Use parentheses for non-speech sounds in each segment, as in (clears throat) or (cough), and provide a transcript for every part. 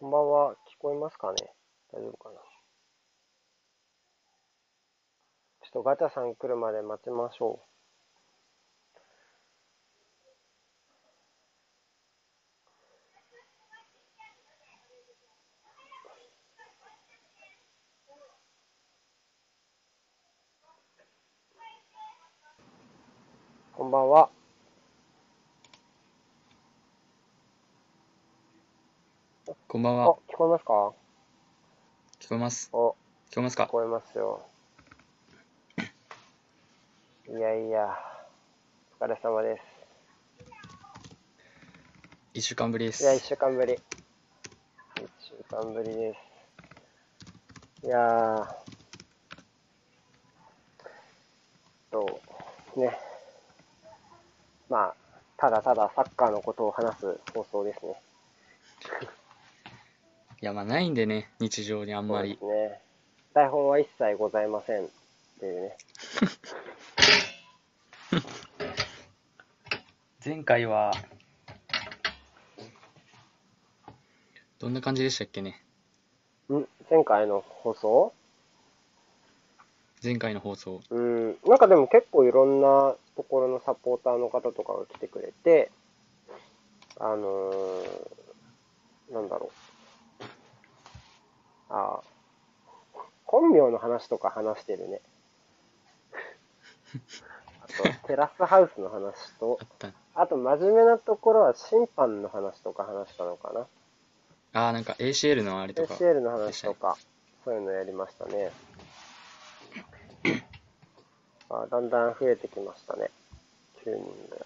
こんばんは。聞こえますかね？大丈夫かな？ちょっとガチャさん来るまで待ちましょう。こんばんは。こんばんは。聞こえますか？聞こえます。お、聞聞こえますか？こえますよ。いやいや、お疲れ様です。一週間ぶりでいや、一す。週間ぶり。一週間ぶりです。いやー、と、ね。まあ、ただただサッカーのことを話す放送ですね。いや、まあないんでね、日常にあんまりそう。ですね。台本は一切ございませんっていうね。(laughs) 前回は、どんな感じでしたっけね？ん？前回の放送？前回の放送。うん、なんかでも結構いろんなところのサポーターの方とかが来てくれて、あのー、なんだろう。ああ、本名の話とか話してるね。(laughs) あと、テラスハウスの話とあ、と真面目なところは審判の話とか話したのかな。ああ、なんか ACL のあれとか。ACL の話とか、そういうのやりましたね。(laughs) あだんだん増えてきましたね。9人ぐ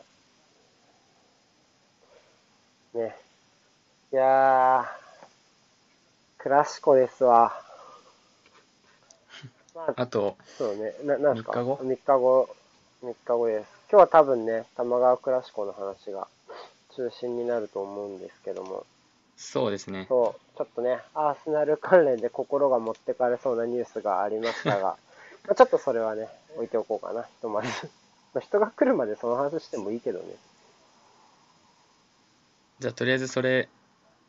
らい。ね。いやー、クラシコですわ。(laughs) まあ、あと、そうね。な、なんすか？3日後 ?3 日後。3日後です。今日は多分ね、玉川クラシコの話が中心になると思うんですけども。そうですね。そう、ちょっとね、アーセナル関連で心が持ってかれそうなニュースがありましたが、(laughs) まあちょっとそれはね、置いておこうかな、ひとまず。(laughs) まあ人が来るまでその話してもいいけどね。じゃあ、とりあえずそれ、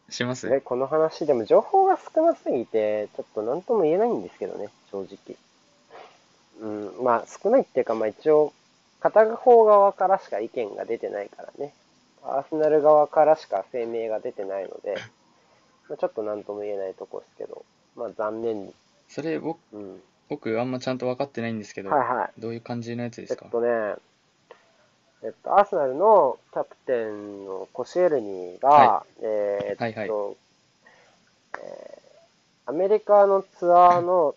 します？ね、この話、でも情報が少なすぎて、ちょっと何とも言えないんですけどね、正直。うん、まあ少ないっていうか、まあ一応、片方側からしか意見が出てないからね。アーセナル側からしか声明が出てないので、まあ、ちょっと何とも言えないとこですけど、まあ残念に。それ、僕、うん。僕あんまちゃんと分かってないんですけど、はいはい。どういう感じのやつでえっすかとね、えっと、アーセナルのキャプテンのコシエルニが、はえーっと、はいはいえーアメリカのツアーの、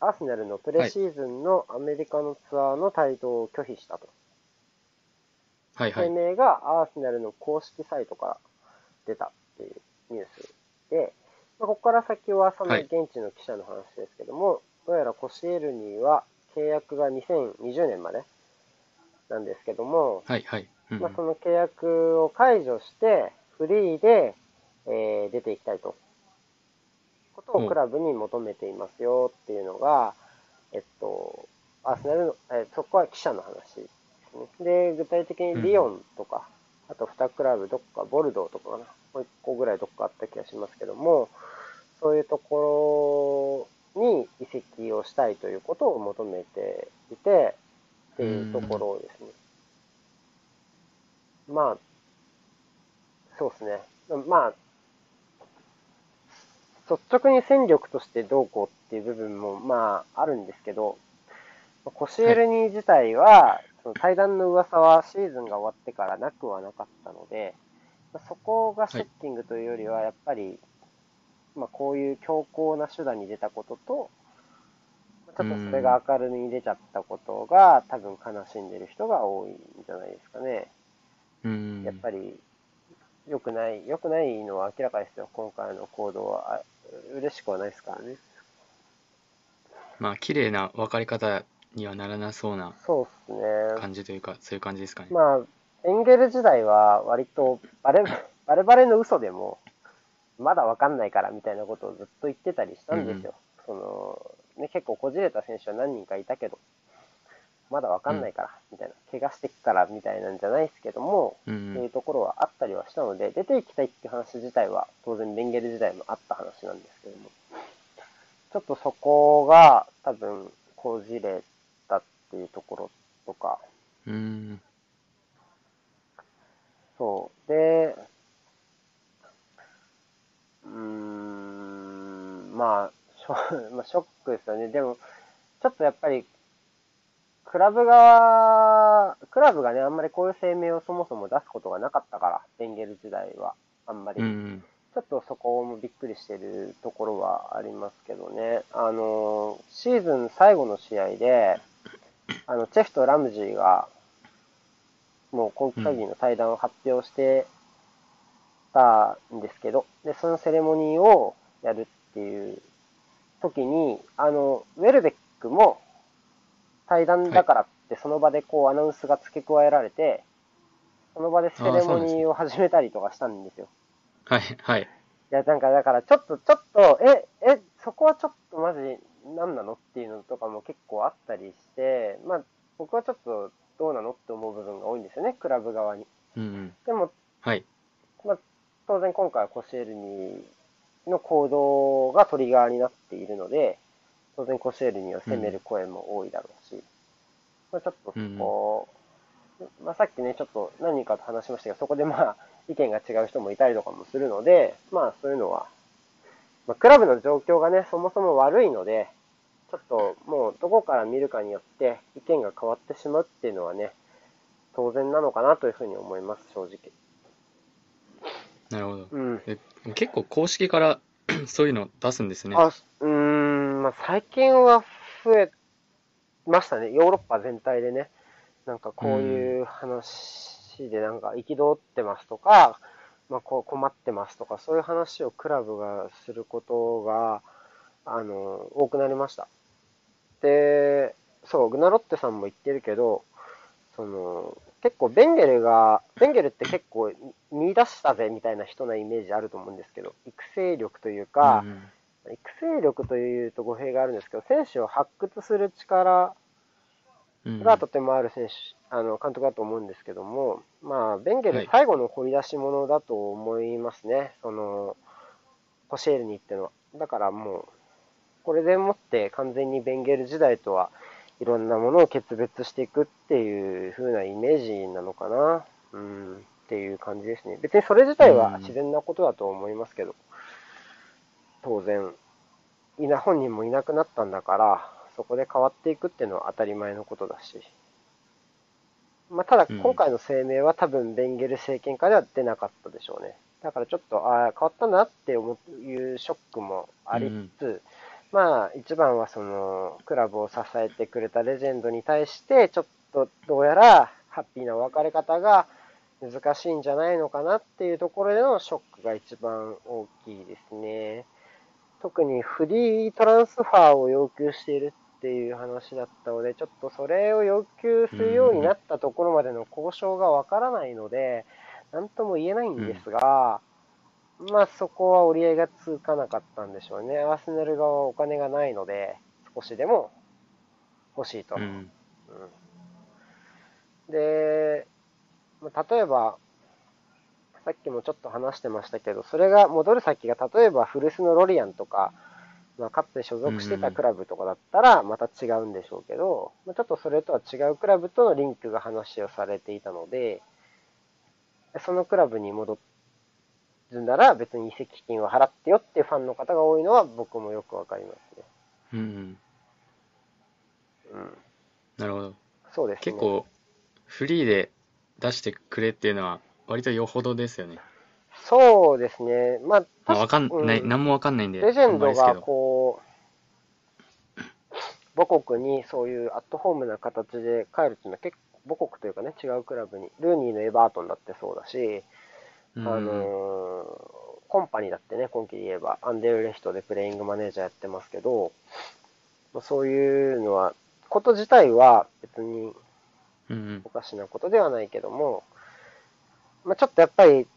アーセナルのプレシーズンのアメリカのツアーの帯同を拒否したと。はいはい。声明がアーセナルの公式サイトから出たっていうニュースで、まあ、ここから先はそのはい現地の記者の話ですけども、どうやらコシエルニは契約が2020年までなんですけども、はいはい。うんうんまあ、その契約を解除して、フリーで、えー出ていきたいと。ことをクラブに求めていますよっていうのが、えっと、アーセナルの、えーそこは記者の話ですね。で、具体的にリヨンとか、あと2クラブ、どっか、ボルドーとかかな。もう1個ぐらいどっかあった気がしますけども、そういうところに移籍をしたいということを求めていて、っていうところですね。まあ、そうですね。まあ、率直に戦力としてどうこうっていう部分も、まあ、あるんですけど、コシエルニー自体は、その対談の噂はシーズンが終わってからなくはなかったので、そこがショッキングというよりは、やっぱり、まあ、こういう強硬な手段に出たことと、ちょっとそれが明るみに出ちゃったことが、多分悲しんでる人が多いんじゃないですかね。うん。やっぱり、良くない、良くないのは明らかですよ、今回の行動は。あ嬉しくはないですからね。まあ、綺麗な分かり方にはならなそうな。感じというか、そういう感じですかね。まあ、エンゲル時代は割とバレ、(laughs) バレバレの嘘でも、まだわかんないからみたいなことをずっと言ってたりしたんですよ。その、ね、結構こじれた選手は何人かいたけど、まだわかんないから、みたいな、怪我してっから、みたいなんじゃないですけども、うっていうんところはあったりはしたので、出ていきたいっていう話自体は、当然ベンゲル時代もあった話なんですけども、ちょっとそこが多分、こじれたっていうところとか、うん。そう。で、うーん、まあ、シ (laughs) ョまあ、ショックですよね。でも、ちょっとやっぱり、クラブ側、クラブがね、あんまりこういう声明をそもそも出すことがなかったから、ベンゲル時代は、あんまり。うん。ちょっとそこもびっくりしてるところはありますけどね。あの、シーズン最後の試合で、あの、チェフとラムジーが、もう今季限りの対談を発表してたんですけど、で、そのセレモニーをやる時に、あの、ウェルベックも対談だからってその場でこうアナウンスが付け加えられて、その場でセレモニーを始めたりとかしたんですよ。はい、はい。いや、なんか、だから、ちょっと、ちょっと、え、え、そこはちょっとマジ、何なのっていうのとかも結構あったりして、まあ、僕はちょっと、どうなのって思う部分が多いんですよね、クラブ側に。うん。でも、はい。まあ、当然今回はコシエルニの行動がトリガーになっているので、当然コシエルニを責める声も多いだろうし、まあ、ちょっとそこ、まあ、さっきね、ちょっと何人かと話しましたけど、そこでまあ、(laughs) 意見が違う人もいたりとかもするので、まあそういうのは、まあ、クラブの状況がね、そもそも悪いので、ちょっともうどこから見るかによって意見が変わってしまうっていうのはね、当然なのかなというふうに思います、正直。なるほど。うん。え結構公式から (clears throat) そういうの出すんですね。あ、うーん、まあ、最近は増えましたね。ヨーロッパ全体でね。なんかこういう話でなんか憤ってますとか、まあ、こう困ってますとか、そういう話をクラブがすることが、あの、多くなりました。で、そう、グナロッテさんも言ってるけど、その、結構ベンゲルが、ベンゲルって結構見出したぜみたいな人なイメージあると思うんですけど、育成力というか、うん育成力というと語弊があるんですけど、選手を発掘する力うん。がとてもある選手、あの監督だと思うんですけども、まあ、ベンゲはい。ル最後の掘り出し物だと思いますね、その、コシエルにっての。は。だからもう、これでもって完全にベンゲル時代とはいろんなものを決別していくっていう風なイメージなのかな、うん、っていう感じですね。別にそれ自体は自然なことだと思いますけど、当然、いな、本人もいなくなったんだから、そこで変わっていくっていうのは当たり前のことだし。まあ、ただ、うん今回の声明は多分、ベンゲル政権下では出なかったでしょうね。だからちょっと、ああ、変わったなって思ういうショックもありつつ、まあ、一番はその、クラブを支えてくれたレジェンドに対して、ちょっとどうやら、ハッピーな別れ方が難しいんじゃないのかなっていうところでのショックが一番大きいですね。特にフリートランスファーを要求しているっていう話だったので、ちょっとそれを要求するようになったところまでの交渉がわからないので、なんとも言えないんですが、まあそこは折り合いがつかなかったんでしょうね。アーセナル側はお金がないので、少しでも欲しいと。うん。うんで、まあ例えば、さっきもちょっと話してましたけど、それが戻る先が、例えば古巣のロリアンとか、まあ、かつて所属してたクラブとかだったら、また違うんでしょうけど、まあ、ちょっとそれとは違うクラブとのリンクが話をされていたので、そのクラブに戻るなら別に移籍金を払ってよっていうファンの方が多いのは僕もよくわかりますね。うん。うん。なるほど。そうですね。結構、フリーで出してくれっていうのは、割とよほどですよね。そうですね。まあ、まあ、わかんない、うんなんもわかんないんで、レジェンドが。こう、母国にそういうアットホームな形で帰るっていうのは結構、母国というかね、違うクラブに、ルーニーのエバートンだってそうだし、うんあのーコンパニーだってね、今季で言えば、アンデルレヒトでプレイングマネージャーやってますけど、まあそういうのは、こと自体は別におかしなことではないけども、まあ、ちょっとやっぱり、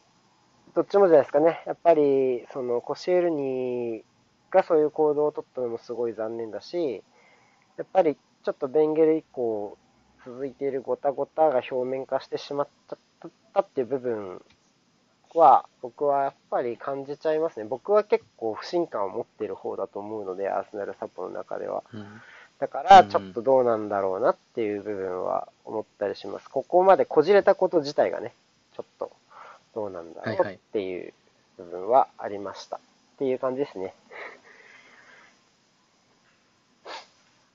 どっちもじゃないですかね。やっぱり、その、コシエルニがそういう行動をとったのもすごい残念だし、やっぱり、ちょっとベンゲル以降、続いているごたごたが表面化してしまったっていう部分は、僕はやっぱり感じちゃいますね。僕は結構不信感を持っている方だと思うので、アーセナルサポの中では。うんだから、ちょっとどうなんだろうなっていう部分は思ったりします。ここまでこじれたこと自体がね、ちょっとどうなんだろはいうはいっていう部分はありました。っていう感じですね。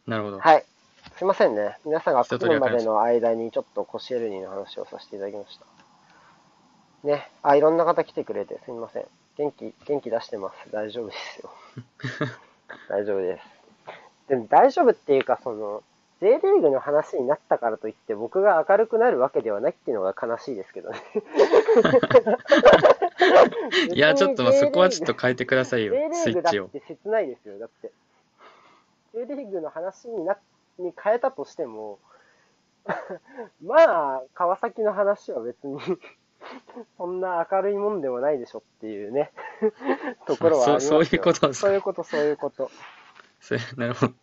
なるほど。はい。すいませんね。皆さんが来るまでの間にちょっとコシエルニの話をさせていただきました。ね。あ、いろんな方来てくれてすみません。元気、元気出してます。大丈夫ですよ。(laughs) 大丈夫です。でも大丈夫っていうか、その、J リーグの話になったからといって僕が明るくなるわけではないっていうのが悲しいですけどね。(laughs) いや、ちょっとまあそこはちょっと変えてくださいよスイーグだっッチを。て切ないですよ、だって。J リーグの話になに変えたとしても、(laughs) まあ、川崎の話は別に、(laughs) そんな明るいもんでもないでしょっていうね、(laughs) ところはありますよそういうことですか？そういうこと、そういうこと。それなるほど。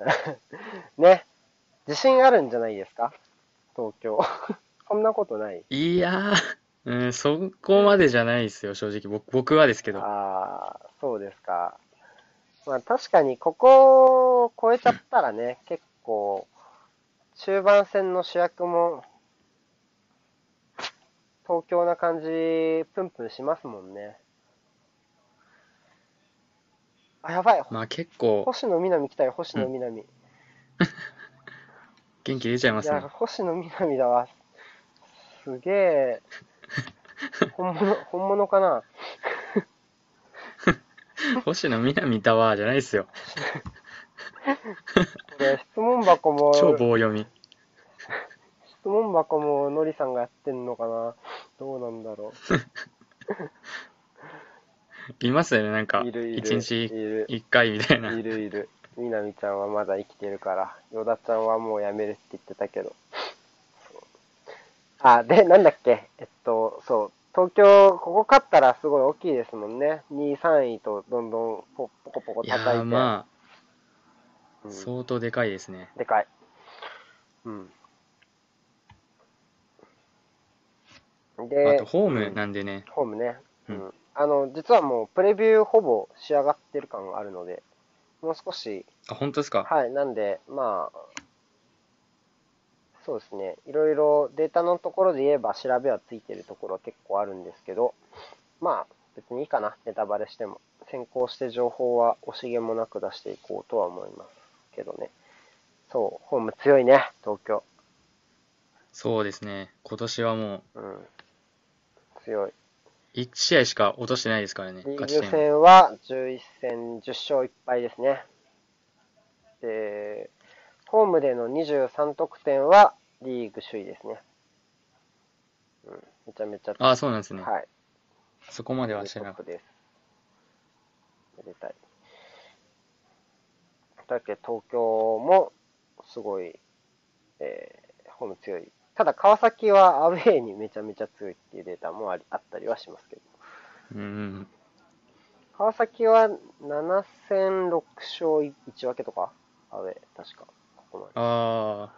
(laughs) ね。自信あるんじゃないですか？東京。そんなことない。いやー、うん、そこまでじゃないですよ、正直。僕僕はですけど。ああ、そうですか。まあ確かにここを超えちゃったらね、結構、中盤戦の主役も、東京な感じ、プンプンしますもんね。あ、やばい。まあ結構星野みなみ来たよ、星野みなみ。い (laughs) 元気出ちゃいますや、ね。星野みなみだわ。すげえ。(laughs) 本物、本物かな？(laughs) 星野みなみだわーじゃないですよ。これ質問箱も、超棒読み。質問箱ものりさんがやってんのかな？どうなんだろ (laughs) いますよね、なんか、う。いるいる。一日いる。一回みたいな。いるいる。みなみちゃんはまだ生きてるから、ヨダちゃんはもうやめるって言ってたけど。あ、で、なんだっけ？えっと、そう。東京、ここ勝ったらすごい大きいですもんね。2位、3位とどんどんポポコポコいや叩いまあ、うん相当でかいですね。でかい。うん。で、あと、ホームなんでね、ホームね。ううんん。あの、実はもうプレビューほぼ仕上がってる感があるので、もう少し、あ、本当ですか？はい、なんで、まあ、そうですね、いろいろデータのところで言えば調べはついてるところは結構あるんですけど、まあ、別にいいかな、ネタバレしても。先行して情報は惜しげもなく出していこうとは思いますけどね。そう、ホーム強いね、東京。そうですね。今年はもう、うん。強い。1試合しか落としてないですからね、リーグ。戦は11戦10勝1敗ですね。で、ホームでの23得点はリーグ首位ですね。うん、めちゃめちゃ、あ、そうなんですね。はい。そこまでは知らなかっトップです。めでたい。だけど東京もすごい、えー、ホーム強い。ただ川崎はアウェーにめちゃめちゃ強いっていうデータもありあったりはしますけど。た。うん。川崎は7戦6勝1分けとか？アウェー、確か。ここまで。あ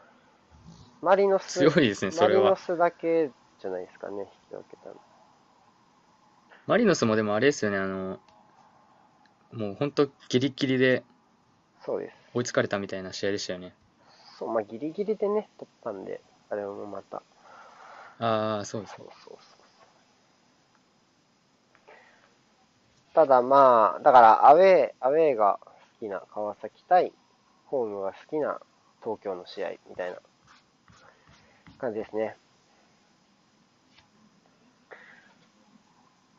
マリノあ、ス、強いですね、そマれは。リノスだけじゃないですかね、引き分けたの。マリノスもでもあれですよね、あの、もう本当ギリギリでそうです。追いつかれたみたいな試合でしたよね。そう、まあギリギリでね、取ったんで、あれもまた。ああ、そうですそう。そうそう。ただまあ、だからアウェー、アウェーが好きな川崎対ホームが好きな東京の試合みたいな感じですね。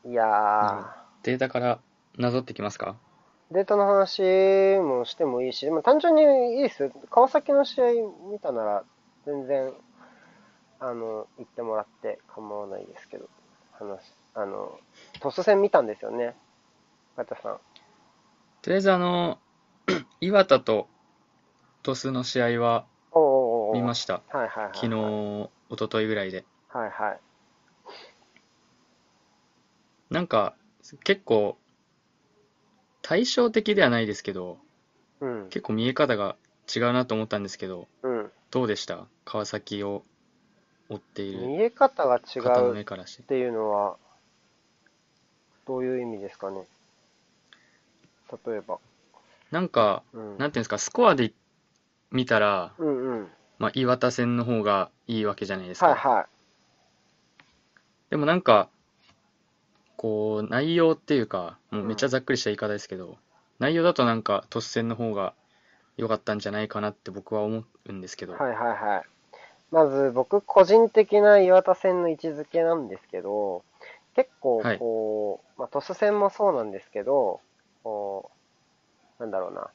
いやー、データからなぞってきますか？データの話もしてもいいし、でも単純にいいですよ。川崎の試合見たなら全然、あの、言ってもらって構わないですけど、話、あの、トス戦見たんですよね。ガタさん。とりあえずあの、(clears throat) 岩田と鳥栖の試合は見ました。昨日、一昨日ぐらいで。はいはい。なんか、結構、対照的ではないですけど、うん。結構見え方が違うなと思ったんですけど、うん。どうでした？川崎を追っている見え方が違方のうっ目からして。ていうのは、どういう意味ですかね？例えば。なんか、うん。なんていうんですか、スコアで見たら、うんうん。まあ、岩田戦の方がいいわけじゃないですか。はいはい。でもなんか、こう、内容っていうか、もうめっちゃざっくりした言い方ですけど、内容だとなんか、突戦の方が良かったんじゃないかなって僕は思うんですけど。はいはいはい。まず僕個人的な岩田戦の位置づけなんですけど、結構はいこう、まあ、トス戦もそうなんですけど、こう、なんだろうな、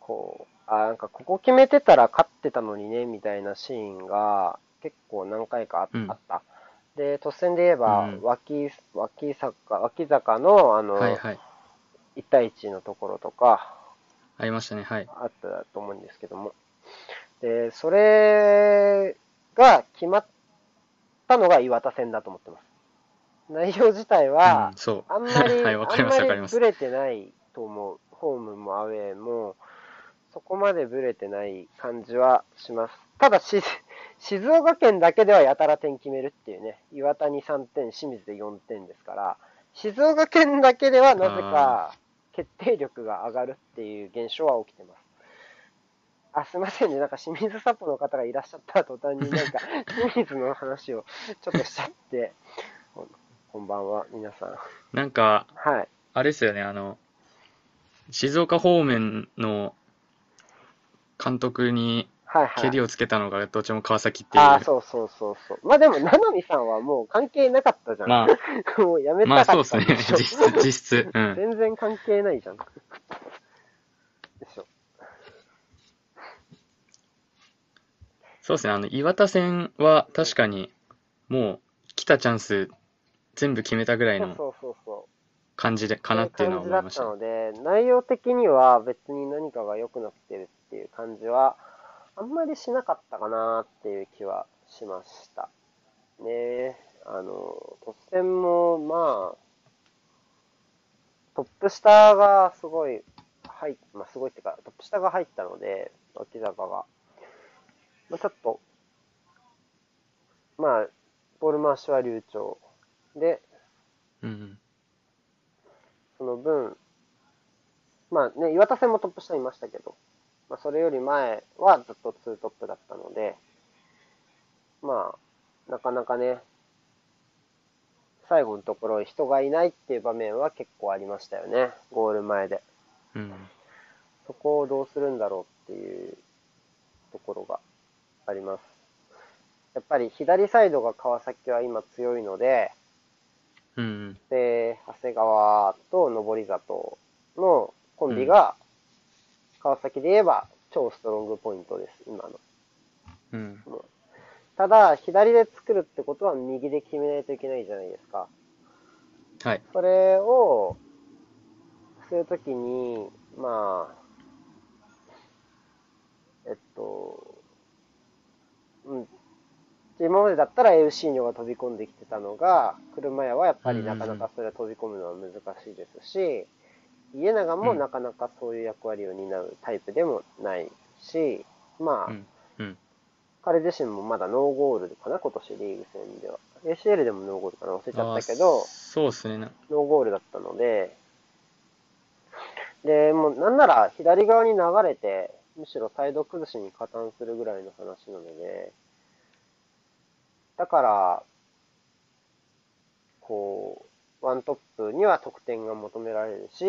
こう、あ、なんかここ決めてたら勝ってたのにね、みたいなシーンが結構何回かあ,、うんあった。で、突戦で言えば、うん脇、脇坂、脇坂のあの、はいはい。1対1のところとか、ありましたね、はい。あったと思うんですけども。で、それが決まったのが岩田戦だと思ってます。内容自体は。あんまり、(laughs) はい、わかります、わかりますあんまりブ。レてないと思う。ホームもアウェーも、そこまでブレてない感じはします。ただし、(laughs) 静岡県だけではやたら点決めるっていうね、岩田に3点、清水で4点ですから、静岡県だけではなぜか決定力が上がるっていう現象は起きてます。あ、すいませんね。なんか清水サポの方がいらっしゃった途端になんか (laughs) 清水の話をちょっとしちゃって、ここんばんは、皆さん。なんか、はい。あれですよね、あの、静岡方面の監督にはいはい。蹴りをつけたのがどっちも川崎っていああ、う。そうそうそうそう。まあでも、七海さんはもう関係なかったじゃん。まあ、(laughs) もうやめまあたかったそうですね、実質、実質。うん。全然関係ないじゃん。でしょ。そうですね、あの、岩田戦は確かに、もう、来たチャンス、全部決めたぐらいのそうそうそうそう。感じで、かなっていうのは思いましそうたね。いう感じだったので、内容的には別に何かが良くなってるっていう感じは、あんまりしなかったかなっていう気はしました。ねえ、あの、突然も、まあ、トップ下がすごい入っ、まあすごいっていうか、トップ下が入ったので、脇坂が。まあちょっと、まあ、ボール回しは流暢。で、うんうん。その分、まあね、岩田戦もトップ下にいましたけど、まあそれより前はずっとツートップだったので、まあ、なかなかね、最後のところ人がいないっていう場面は結構ありましたよね、ゴール前で。うん。そこをどうするんだろうっていうところがあります。やっぱり左サイドが川崎は今強いので、うんうん。で、長谷川と登里のコンビが、川崎で言えば超ストロングポイントです、今の。うん。ただ、左で作るってことは右で決めないといけないじゃないですか。はい。それを、するときに、まあ、えっと、うん。今までだったらエウシーニョが飛び込んできてたのが、車屋はやっぱりなかなかそれは飛び込むのは難しいですし、家長もなかなかそういう役割を担うタイプでもないし、まあ、うん。うん。彼自身もまだノーゴールかな、今年リーグ戦では。ACL でもノーゴールかな、忘れちゃったけどあ、そうですね。なノーゴールだったので、で、もうなんなら左側に流れて、むしろサイド崩しに加担するぐらいの話なので、だから、こう、ワントップには得点が求められるし、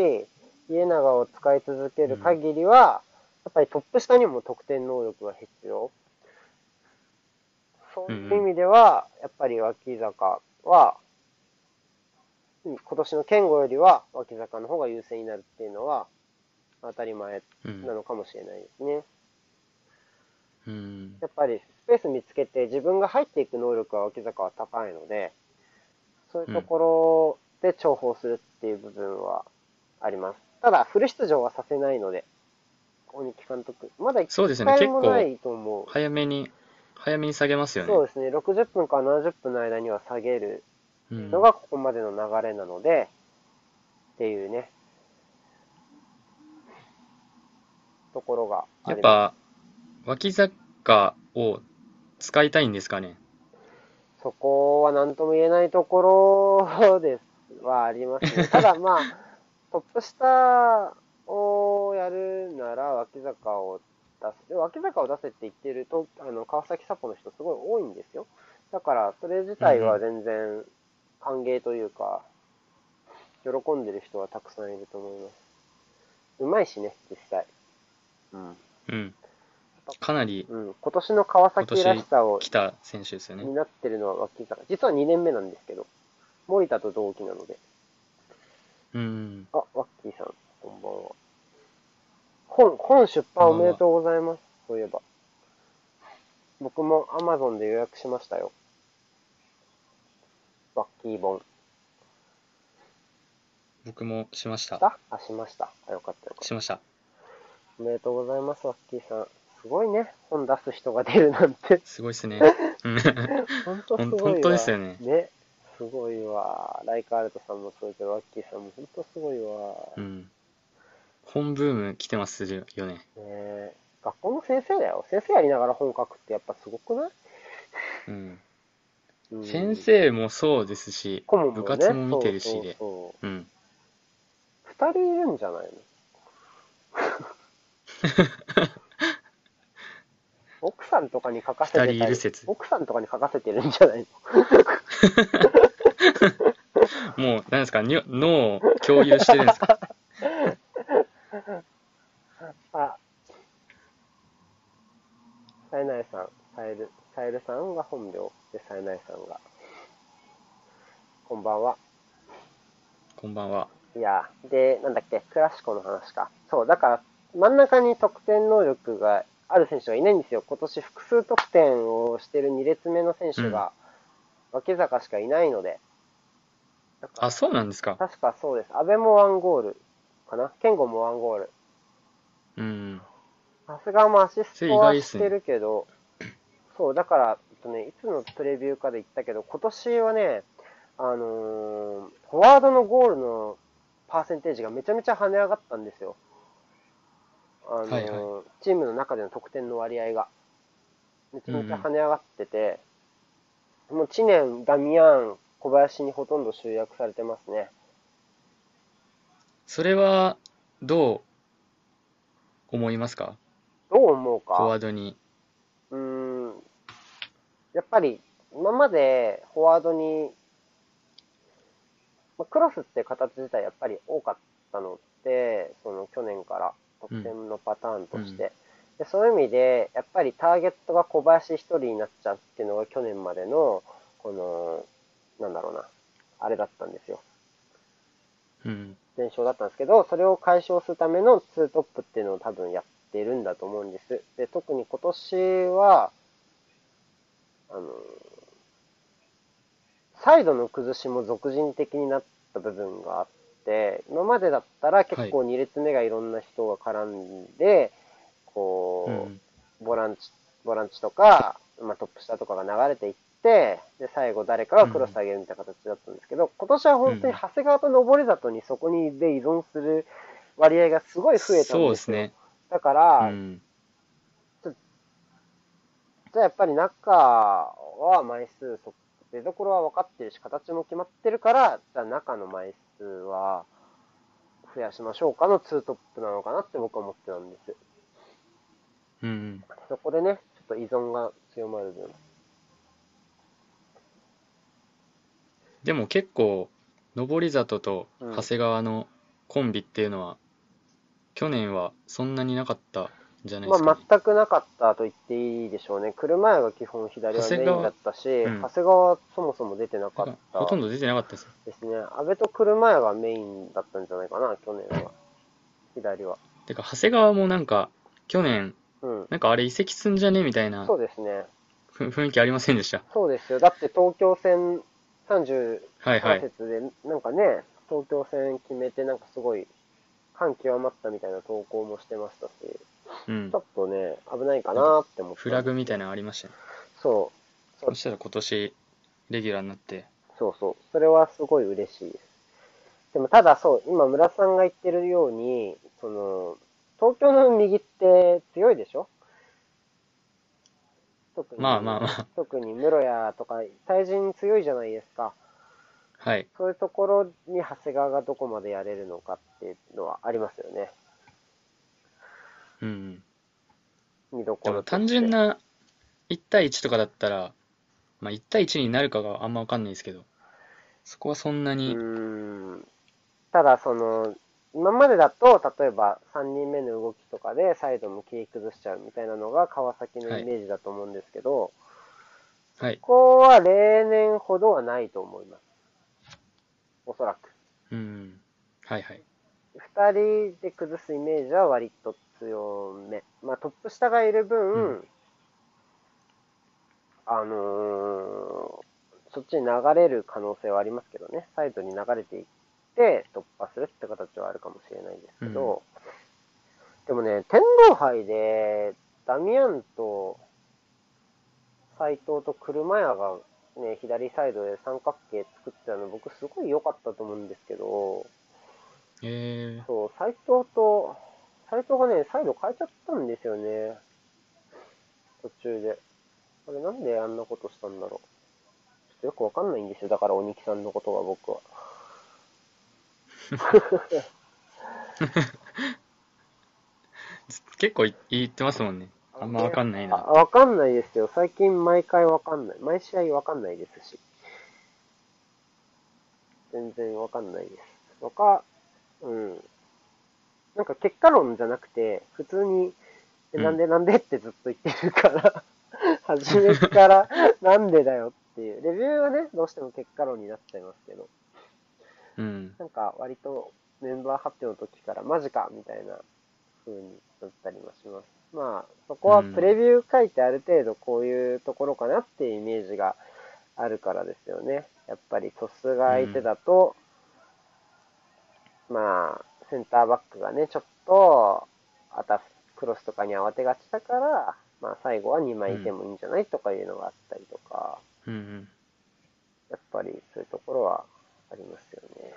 家長を使い続ける限りは、やっぱりトップ下にも得点能力が必要。そういう意味では、やっぱり脇坂は、うん今年の健吾よりは脇坂の方が優勢になるっていうのは当たり前うんな。のかもしれないですね。うん。やっぱりスペース見つけて自分が入っていく能力は脇坂は高いので、そういうところで重宝するっていう部分はあります。ただ、フル出場はさせないので、大西監督。まだ一そうですね回もないと思う。早めに、早めに下げますよね。そうですね。60分から70分の間には下げるうんのがここまでの流れなので、っていうね、ところがやっぱ、脇坂を使いたいんですかね？そこは何とも言えないところですはありますね。(laughs) ただまあ、トップ下をやるなら脇坂を出す。で脇坂を出せって言ってると、あの、川崎サポの人すごい多いんですよ。だから、それ自体は全然歓迎というか、喜んでる人はたくさんいると思います。うまいしね、実際。うん。うん。かなりうん。今年の川崎らしさを来た選手ですよね。になってるのは脇坂。実は2年目なんですけど、森田と同期なので。うん。あ、ワッキーさん、こんばんは。本、本出版おめでとうございます。そういえば。僕も Amazon で予約しましたよ。ワッキー本。僕もしました。あ、しました。あ、よかったよかっしました。た。おめでとうございます、ワッキーさん。すごいね。本出す人が出るなんて。すごいっすね。うんほんとすごいわ。本当ですよねね。すごいわ。ライカールトさんもそうだけど、ワッキーさんもほんとすごいわ。うん。本ブーム来てますよね。ねえ学校の先生だよ。先生やりながら本書くってやっぱすごくない、うん。うん先生もそうですし、ね部活も見てるしで。そうそうそううん。二人いるんじゃないの？奥さんとかに書かせてた二り人いる説奥さんとかに書かせてるんじゃないの？もう、何ですか、に脳を共有してるんですか？(laughs) あ、さえないさん、さえる、さえるさんが本名で、さえないさんが。こんばんは。こんばんは。いや、で、なんだっけ、クラシコの話か。そう、だから、真ん中に得点能力がある選手がいないんですよ。今年複数得点をしてる2列目の選手が、脇坂しかいないので。あ、そうなんですか。確かそうです。安倍もワンゴールかな？健吾もワンゴール。うん。さすがもアシストはしてるけど、そう、だから、えっとね、いつのプレビューかで言ったけど、今年はね、あのーフォワードのゴールのパーセンテージがめちゃめちゃ跳ね上がったんですよ。あのーはいはチームの中での得点の割合が。めちゃめちゃ跳ね上がってて、もう知念、ダミアン、小林にほとんど集約されてますね。それは、どう思いますか？どう思うか？フォワードに。うーんやっぱり今までフォワードに、まあ、クロスって形自体やっぱり多かったので、その去年から得点のパターンとして、でそういう意味で、やっぱりターゲットが小林一人になっちゃうっていうのが去年までの、この、なんだろうな、あれだったんですよ。うん。だったんですけど、それを解消するためのツートップっていうのを多分やってるんだと思うんです。で、特に今年は、あの、サイドの崩しも俗人的になった部分があって、今までだったら結構2列目がいろんな人が絡んで、こう、うん。ボランチ、ボランチとか、まあ、トップ下とかが流れていって、で、最後誰かがクロス上げるみたいな形だったんですけど、今年は本当に長谷川と登里にそこにで依存する割合がすごい増えたんですよ。すね。だから、うん。じゃあやっぱり中は枚数、そ出どころは分かってるし、形も決まってるから、じゃあ中の枚数は増やしましょうかのツートップなのかなって僕は思ってたんです。うん。そこでね、ちょっと依存が強まる分。でも結構、登里と長谷川のコンビっていうのは、去年はそんなになかったんじゃないでますあか、ね。全くなかったと言っていいでしょうね。車屋が基本左はメインだったし、長谷川うん長谷川はそもそも出てなかったほとんど出てなかったですよ。ですね。安倍と車屋がメインだったんじゃないかな、去年は。左は。てか、長谷川もなんか、去年、うん。なんかあれ移籍すんじゃねみたいなそうですね。ふ雰囲気ありませんでした。そうですよ。だって東京戦33はいはい。節で、なんかね、東京戦決めて、なんかすごい感極まったみたいな投稿もしてましたし、うんちょ。っとね、危ないかなって思って。フラグみたいなのありましたね。そう。そうそしたら今年、レギュラーになって、そうそう。それはすごい嬉しいです。でもただそう、今村さんが言ってるように、その、東京の右って強いでしょ？特に、まあまあまあ。特に室屋とか、対人強いじゃないですか。はい。そういうところに長谷川がどこまでやれるのかっていうのはありますよね。うんうん。見どこでもろとして単純な1対1とかだったら、まあ1対1になるかがあんまわかんないですけど、そこはそんなうに、ーん。ただ、その、今までだと、例えば3人目の動きとかでサイドも切り崩しちゃうみたいなのが川崎のイメージだと思うんですけど、はい。ここは例年ほどはないと思います。おそらく。うんうん。はいはい。二人で崩すイメージは割と強め。まあトップ下がいる分、うんあのーそっちに流れる可能性はありますけどね。サイドに流れていって突破するって形はあるかもしれないですけど、でもね、天皇杯でダミアンと斎藤と車屋がね、左サイドで三角形作ってたの僕すごい良かったと思うんですけど、えそう、斎藤と、斎藤がね、サイド変えちゃったんですよね。途中で。あれなんであんなことしたんだろう。ちょっとよくわかんないんですよ。だから鬼木さんのことが僕は。ー、(laughs) 結構い言ってますもんね。あんまわかんないあな。わかんないですよ。最近毎回わかんない。毎試合わかんないですし。全然わかんないです。わか、うん。なんか結果論じゃなくて、普通に、えうんなんでなんでってずっと言ってるから、(laughs) 初めから (laughs) なんでだよっていう。レビューはね、どうしても結果論になっちゃいますけど、うん。なんか割とメンバー発表の時からマジかみたいな風になったりもします。まあ、そこはプレビュー書いてある程度こういうところかなっていうイメージがあるからですよね。やっぱりトスが相手だと、まあ、センターバックがね、ちょっと、あたクロスとかに慌てがちだから、まあ最後は2枚いてもいいんじゃないとかいうのがあったりとか、うんうん。やっぱりそういうところはありますよね。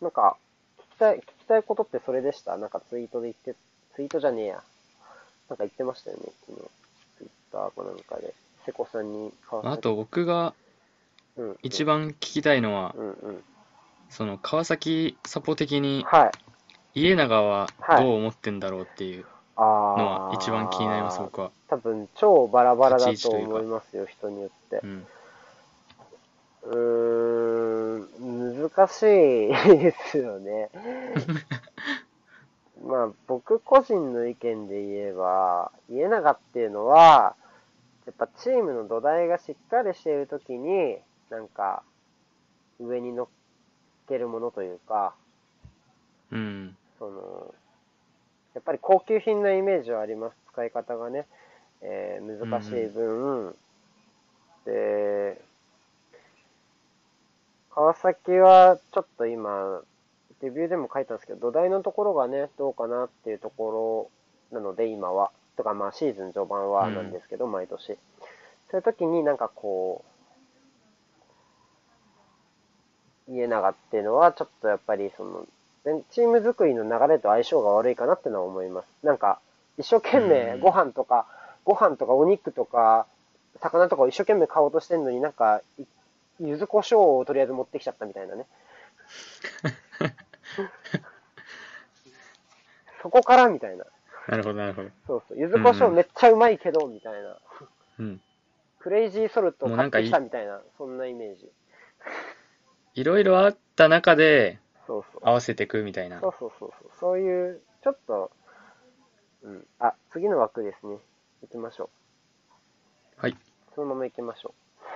なんか、聞きたい、聞きたいことってそれでした？なんかツイートで言って、ツイートじゃねえや。なんか言ってましたよね、昨日。ツイッターかなんかで。瀬古さんにあと僕がうんうん、一番聞きたいのは、うんうん。その川崎サポ的にはい。家長ははいどう思ってんだろうっていうあのはあ。一番気になります、僕は。多分、超バラバラだと立ち位置というか思いますよ、人によってう。ん。うーん、難しいですよね。(laughs) まあ、僕個人の意見で言えば、家長っていうのは、やっぱチームの土台がしっかりしているときに、なんか、上に乗っけるものというか、うん。その、やっぱり高級品のイメージはあります。使い方がね、えー難しい分、で、川崎はちょっと今、レビューでも書いたんですけど、土台のところがね、どうかなっていうところなので、今は。とか、まあシーズン序盤はなんですけど、毎年。そういう時になんかこう、家長っていうのは、ちょっとやっぱりその、全チーム作りの流れと相性が悪いかなってのは思います。なんか、一生懸命うんご飯とか、ご飯とかお肉とか、魚とかを一生懸命買おうとしてんのになんか、い柚子胡椒をとりあえず持ってきちゃったみたいなね。(laughs) そこからみたいな。なるほど、なるほど。そうそう。柚子胡椒めっちゃうまいけど、みたいな。うん。クレイジーソルト買ってきたみたいな、そんなイメージ。いろいろあった中でそうそう。合わせていくみたいなそ。うそうそうそう。そういう、ちょっと、うん。あ、次の枠ですね。行きましょう。はい。そのまま行きましょう。